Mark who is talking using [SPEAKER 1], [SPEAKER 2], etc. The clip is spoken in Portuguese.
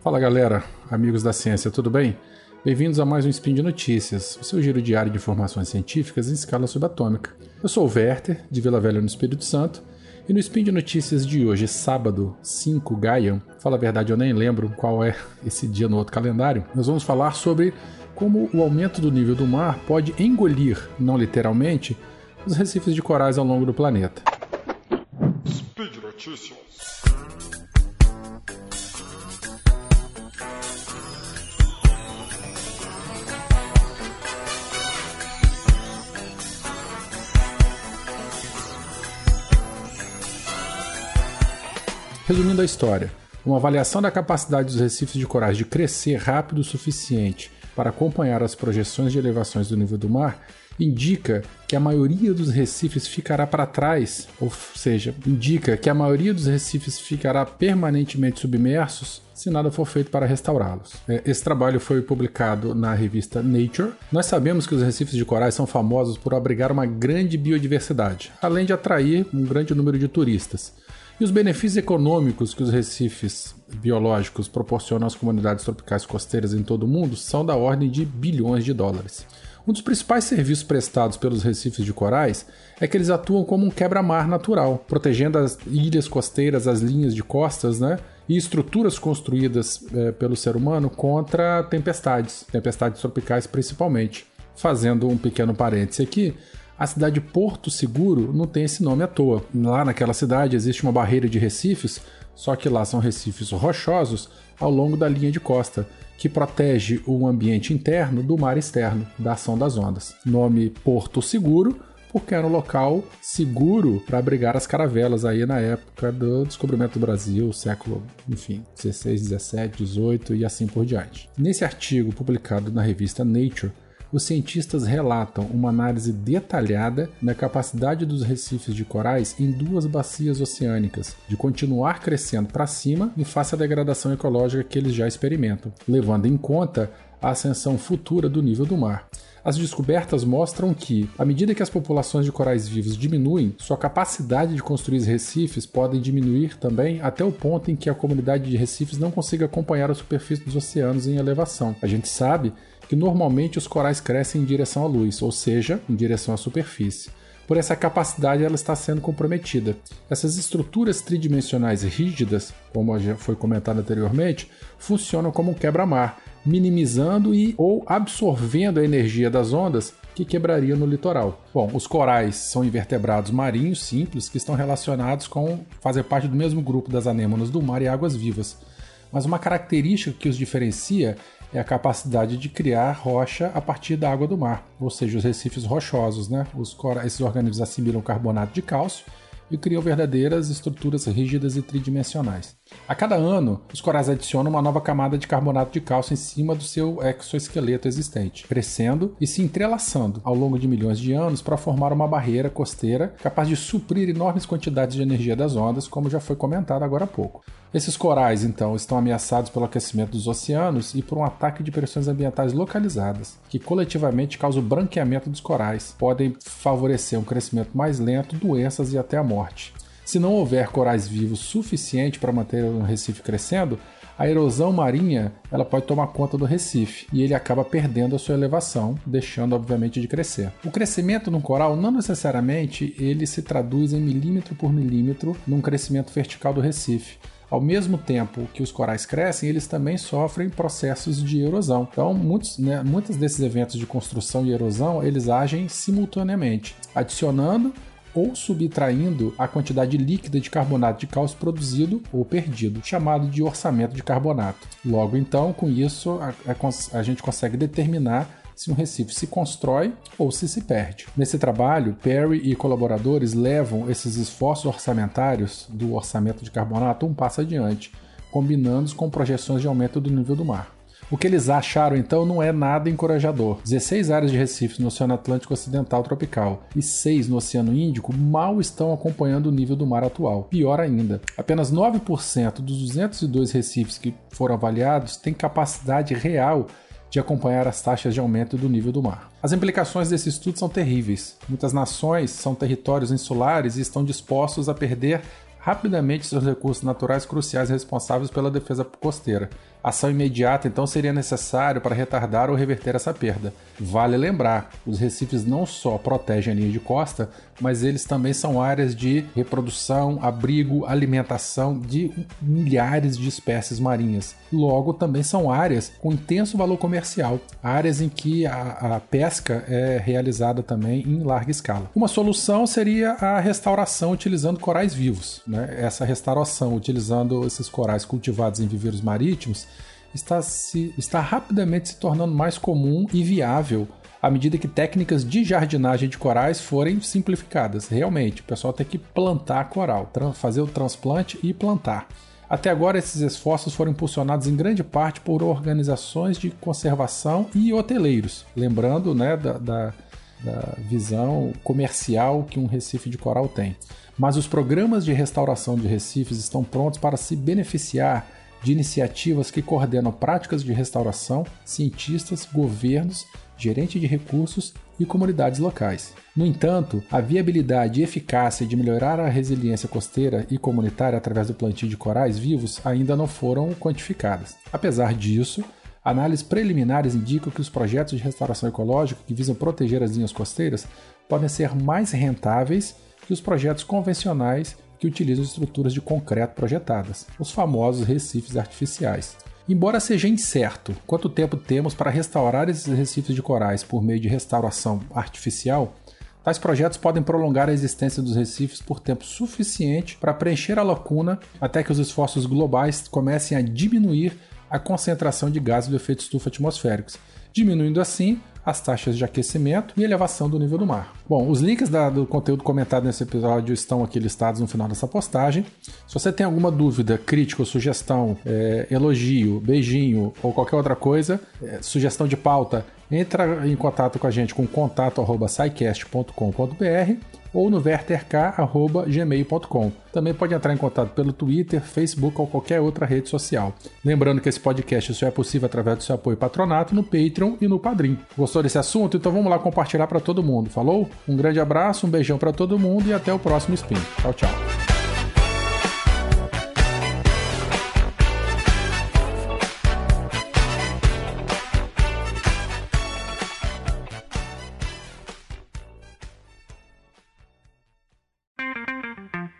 [SPEAKER 1] Fala galera, amigos da ciência, tudo bem? Bem-vindos a mais um Spin de Notícias, o seu giro diário de informações científicas em escala subatômica. Eu sou o Werther, de Vila Velha no Espírito Santo, e no Spin de Notícias de hoje, sábado 5 Gaian, fala a verdade, eu nem lembro qual é esse dia no outro calendário, nós vamos falar sobre como o aumento do nível do mar pode engolir, não literalmente, os recifes de corais ao longo do planeta. Speed Notícias. Resumindo a história, uma avaliação da capacidade dos recifes de corais de crescer rápido o suficiente para acompanhar as projeções de elevações do nível do mar indica que a maioria dos recifes ficará para trás, ou seja, indica que a maioria dos recifes ficará permanentemente submersos se nada for feito para restaurá-los. É, esse trabalho foi publicado na revista Nature. Nós sabemos que os recifes de corais são famosos por abrigar uma grande biodiversidade, além de atrair um grande número de turistas. E os benefícios econômicos que os recifes biológicos proporcionam às comunidades tropicais costeiras em todo o mundo são da ordem de bilhões de dólares. Um dos principais serviços prestados pelos recifes de corais é que eles atuam como um quebra-mar natural, protegendo as ilhas costeiras, as linhas de costas, né? E estruturas construídas é, pelo ser humano contra tempestades, tempestades tropicais principalmente. Fazendo um pequeno parêntese aqui, a cidade de Porto Seguro não tem esse nome à toa. Lá naquela cidade existe uma barreira de recifes, só que lá são recifes rochosos ao longo da linha de costa, que protege o ambiente interno do mar externo, da ação das ondas. Nome Porto Seguro, porque era um local seguro para abrigar as caravelas aí na época do descobrimento do Brasil, século, enfim, 16, 17, 18 e assim por diante. Nesse artigo publicado na revista Nature, os cientistas relatam uma análise detalhada da capacidade dos recifes de corais em duas bacias oceânicas de continuar crescendo para cima em face à degradação ecológica que eles já experimentam, levando em conta a ascensão futura do nível do mar. As descobertas mostram que, à medida que as populações de corais vivos diminuem, sua capacidade de construir recifes podem diminuir também até o ponto em que a comunidade de recifes não consiga acompanhar a superfície dos oceanos em elevação. A gente sabe que normalmente os corais crescem em direção à luz, ou seja, em direção à superfície. Por essa capacidade, ela está sendo comprometida. Essas estruturas tridimensionais rígidas, como já foi comentado anteriormente, funcionam como um quebra-mar, minimizando e ou absorvendo a energia das ondas que quebrariam no litoral. Bom, os corais são invertebrados marinhos simples que estão relacionados com fazer parte do mesmo grupo das anêmonas do mar e águas vivas. Mas uma característica que os diferencia é a capacidade de criar rocha a partir da água do mar, ou seja, os recifes rochosos. Né? Os, esses organismos assimilam carbonato de cálcio e criam verdadeiras estruturas rígidas e tridimensionais. A cada ano, os corais adicionam uma nova camada de carbonato de cálcio em cima do seu exoesqueleto existente, crescendo e se entrelaçando ao longo de milhões de anos para formar uma barreira costeira capaz de suprir enormes quantidades de energia das ondas, como já foi comentado agora há pouco. Esses corais, então, estão ameaçados pelo aquecimento dos oceanos e por um ataque de pressões ambientais localizadas, que coletivamente causam o branqueamento dos corais, podem favorecer um crescimento mais lento, doenças e até a morte. Se não houver corais vivos suficiente para manter o recife crescendo, a erosão marinha ela pode tomar conta do recife e ele acaba perdendo a sua elevação, deixando obviamente de crescer. O crescimento num coral não necessariamente ele se traduz em milímetro por milímetro num crescimento vertical do recife. Ao mesmo tempo que os corais crescem, eles também sofrem processos de erosão. Então, muitos, né, muitos desses eventos de construção e erosão, eles agem simultaneamente, adicionando ou subtraindo a quantidade líquida de carbonato de cálcio produzido ou perdido, chamado de orçamento de carbonato. Logo então, com isso, a, a, a gente consegue determinar se um recife se constrói ou se se perde. Nesse trabalho, Perry e colaboradores levam esses esforços orçamentários do orçamento de carbonato um passo adiante, combinando-os com projeções de aumento do nível do mar. O que eles acharam então não é nada encorajador. 16 áreas de recifes no Oceano Atlântico Ocidental Tropical e 6 no Oceano Índico mal estão acompanhando o nível do mar atual. Pior ainda, apenas 9% dos 202 recifes que foram avaliados têm capacidade real de acompanhar as taxas de aumento do nível do mar. As implicações desse estudo são terríveis. Muitas nações são territórios insulares e estão dispostos a perder rapidamente seus recursos naturais cruciais responsáveis pela defesa costeira. Ação imediata então seria necessário para retardar ou reverter essa perda. Vale lembrar, os recifes não só protegem a linha de costa, mas eles também são áreas de reprodução, abrigo, alimentação de milhares de espécies marinhas. Logo, também são áreas com intenso valor comercial, áreas em que a, a pesca é realizada também em larga escala. Uma solução seria a restauração utilizando corais vivos. Né? Essa restauração utilizando esses corais cultivados em viveiros marítimos está, se, está rapidamente se tornando mais comum e viável à medida que técnicas de jardinagem de corais forem simplificadas. Realmente, o pessoal tem que plantar coral, fazer o transplante e plantar. Até agora, esses esforços foram impulsionados em grande parte por organizações de conservação e hoteleiros. Lembrando né, da, da, da visão comercial que um recife de coral tem. Mas os programas de restauração de recifes estão prontos para se beneficiar de iniciativas que coordenam práticas de restauração, cientistas, governos gerente de recursos e comunidades locais. No entanto, a viabilidade e eficácia de melhorar a resiliência costeira e comunitária através do plantio de corais vivos ainda não foram quantificadas. Apesar disso, análises preliminares indicam que os projetos de restauração ecológica que visam proteger as linhas costeiras podem ser mais rentáveis que os projetos convencionais que utilizam estruturas de concreto projetadas, os famosos recifes artificiais. Embora seja incerto quanto tempo temos para restaurar esses recifes de corais por meio de restauração artificial, tais projetos podem prolongar a existência dos recifes por tempo suficiente para preencher a lacuna até que os esforços globais comecem a diminuir a concentração de gases do efeito estufa atmosféricos, diminuindo assim as taxas de aquecimento e elevação do nível do mar. Bom, os links da, do conteúdo comentado nesse episódio estão aqui listados no final dessa postagem. Se você tem alguma dúvida, crítica, sugestão, é, elogio, beijinho ou qualquer outra coisa, é, sugestão de pauta, entra em contato com a gente com contato@saicast.com.br ou no verterk.gmail.com. Também pode entrar em contato pelo Twitter, Facebook ou qualquer outra rede social. Lembrando que esse podcast só é possível através do seu apoio patronato no Patreon e no Padrim. Gostou desse assunto? Então vamos lá compartilhar para todo mundo. Falou? Um grande abraço, um beijão para todo mundo e até o próximo Spin. Tchau, tchau.